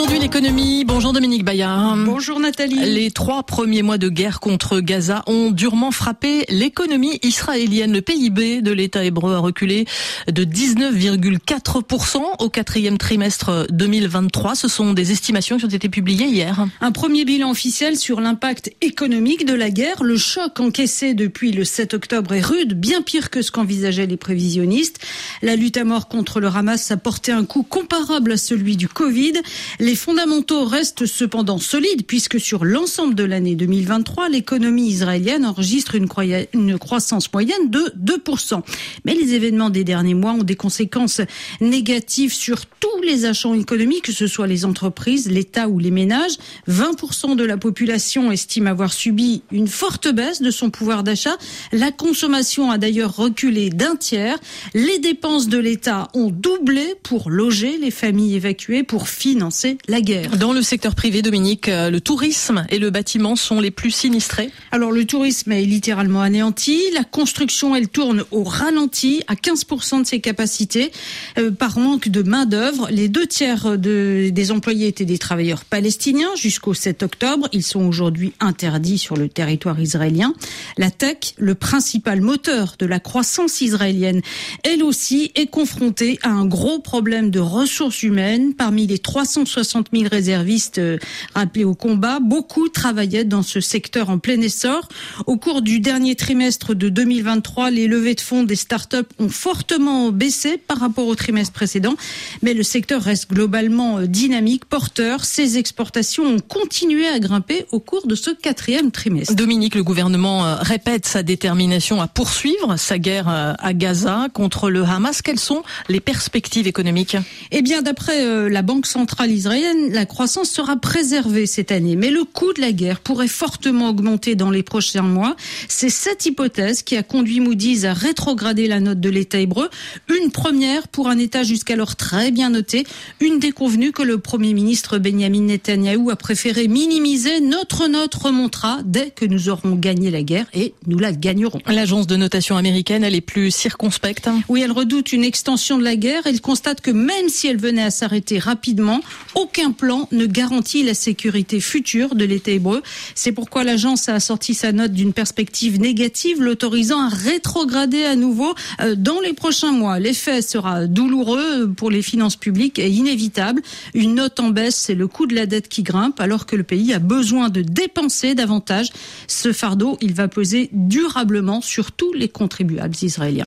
Aujourd'hui, l'économie. Bonjour Dominique Bayard. Bonjour Nathalie. Les trois premiers mois de guerre contre Gaza ont durement frappé l'économie israélienne. Le PIB de l'État hébreu a reculé de 19,4% au quatrième trimestre 2023. Ce sont des estimations qui ont été publiées hier. Un premier bilan officiel sur l'impact économique de la guerre. Le choc encaissé depuis le 7 octobre est rude, bien pire que ce qu'envisageaient les prévisionnistes. La lutte à mort contre le Hamas a porté un coup comparable à celui du Covid. Les fondamentaux restent cependant solides puisque sur l'ensemble de l'année 2023, l'économie israélienne enregistre une, une, croissance moyenne de 2%. Mais les événements des derniers mois ont des conséquences négatives sur tous les agents économiques, que ce soit les entreprises, l'État ou les ménages. 20% de la population estime avoir subi une forte baisse de son pouvoir d'achat. La consommation a d'ailleurs reculé d'un tiers. Les dépenses de l'État ont doublé pour loger les familles évacuées, pour financer la guerre. Dans le secteur privé, Dominique, euh, le tourisme et le bâtiment sont les plus sinistrés. Alors le tourisme est littéralement anéanti. La construction, elle tourne au ralenti, à 15% de ses capacités, euh, par manque de main d'œuvre. Les deux tiers de, des employés étaient des travailleurs palestiniens jusqu'au 7 octobre. Ils sont aujourd'hui interdits sur le territoire israélien. La tech, le principal moteur de la croissance israélienne, elle aussi est confrontée à un gros problème de ressources humaines. Parmi les 360 000 réservistes euh, rappelés au combat, beaucoup travaillaient dans ce secteur en plein essor. Au cours du dernier trimestre de 2023, les levées de fonds des startups ont fortement baissé par rapport au trimestre précédent, mais le secteur reste globalement euh, dynamique, porteur. Ses exportations ont continué à grimper au cours de ce quatrième trimestre. Dominique, le gouvernement euh, répète sa détermination à poursuivre sa guerre à Gaza contre le Hamas. Quelles sont les perspectives économiques? Eh bien, d'après la Banque centrale israélienne, la croissance sera préservée cette année. Mais le coût de la guerre pourrait fortement augmenter dans les prochains mois. C'est cette hypothèse qui a conduit Moody's à rétrograder la note de l'État hébreu. Une première pour un État jusqu'alors très bien noté. Une déconvenue que le Premier ministre Benjamin Netanyahou a préféré minimiser. Notre note remontera dès que nous aurons gagné la guerre et nous la gagnerons. L'agence de notation américaine, elle est plus circonspecte. Oui, elle redoute une extension de la guerre. Elle constate que même si elle venait à s'arrêter rapidement, aucun plan ne garantit la sécurité future de l'État hébreu. C'est pourquoi l'agence a sorti sa note d'une perspective négative, l'autorisant à rétrograder à nouveau euh, dans les prochains mois. L'effet sera douloureux pour les finances publiques et inévitable. Une note en baisse, c'est le coût de la dette qui grimpe alors que le pays a besoin de dépenser davantage. Ce fardeau, il va peser durablement sur tous les contribuables israéliens.